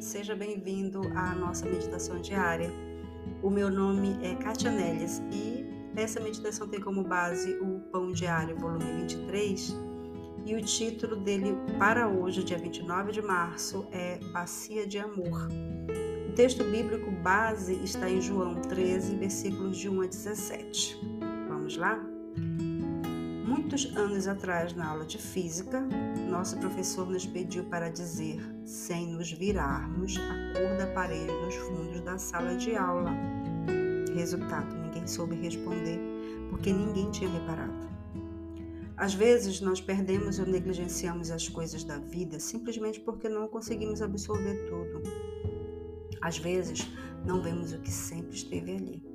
seja bem-vindo à nossa meditação diária. O meu nome é Katia Neles e essa meditação tem como base o Pão Diário, volume 23, e o título dele para hoje, dia 29 de março, é Bacia de Amor. O texto bíblico base está em João 13, versículos de 1 a 17. Vamos lá? Muitos anos atrás, na aula de física, nosso professor nos pediu para dizer, sem nos virarmos, a cor da parede dos fundos da sala de aula. Resultado: ninguém soube responder, porque ninguém tinha reparado. Às vezes, nós perdemos ou negligenciamos as coisas da vida simplesmente porque não conseguimos absorver tudo. Às vezes, não vemos o que sempre esteve ali.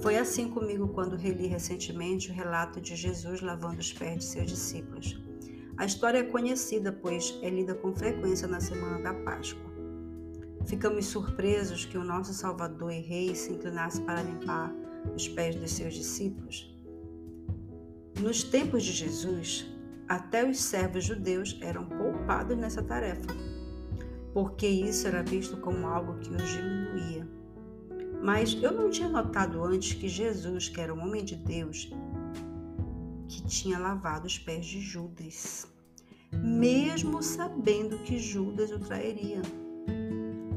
Foi assim comigo quando reli recentemente o relato de Jesus lavando os pés de seus discípulos. A história é conhecida, pois é lida com frequência na semana da Páscoa. Ficamos surpresos que o nosso Salvador e Rei se inclinasse para limpar os pés dos seus discípulos. Nos tempos de Jesus, até os servos judeus eram poupados nessa tarefa, porque isso era visto como algo que os diminuía. Mas eu não tinha notado antes que Jesus, que era um homem de Deus, que tinha lavado os pés de Judas, mesmo sabendo que Judas o trairia,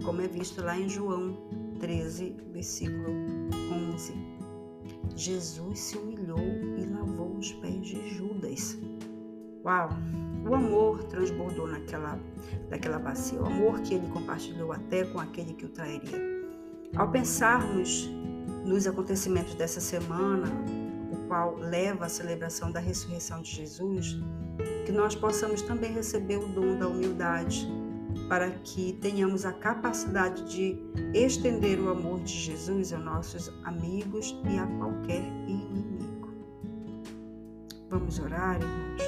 como é visto lá em João 13, versículo 11. Jesus se humilhou e lavou os pés de Judas. Uau! O amor transbordou naquela, naquela bacia, o amor que ele compartilhou até com aquele que o trairia. Ao pensarmos nos acontecimentos dessa semana, o qual leva à celebração da ressurreição de Jesus, que nós possamos também receber o dom da humildade, para que tenhamos a capacidade de estender o amor de Jesus a nossos amigos e a qualquer inimigo. Vamos orar, irmãos?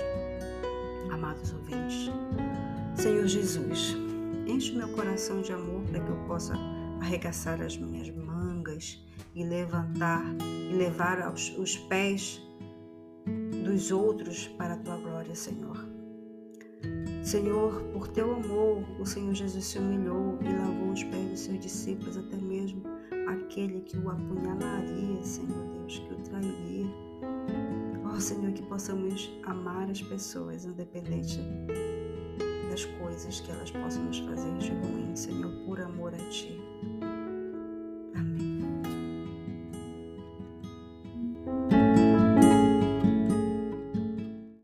Amados ouvintes, Senhor Jesus, enche meu coração de amor para que eu possa arregaçar as minhas mangas e levantar e levar aos, os pés dos outros para a tua glória, Senhor. Senhor, por teu amor, o Senhor Jesus se humilhou e lavou os pés dos seus discípulos, até mesmo aquele que o apunhalaria, Senhor Deus, que o trairia. Ó oh, Senhor, que possamos amar as pessoas, independente das coisas que elas possam nos fazer por amor a Ti.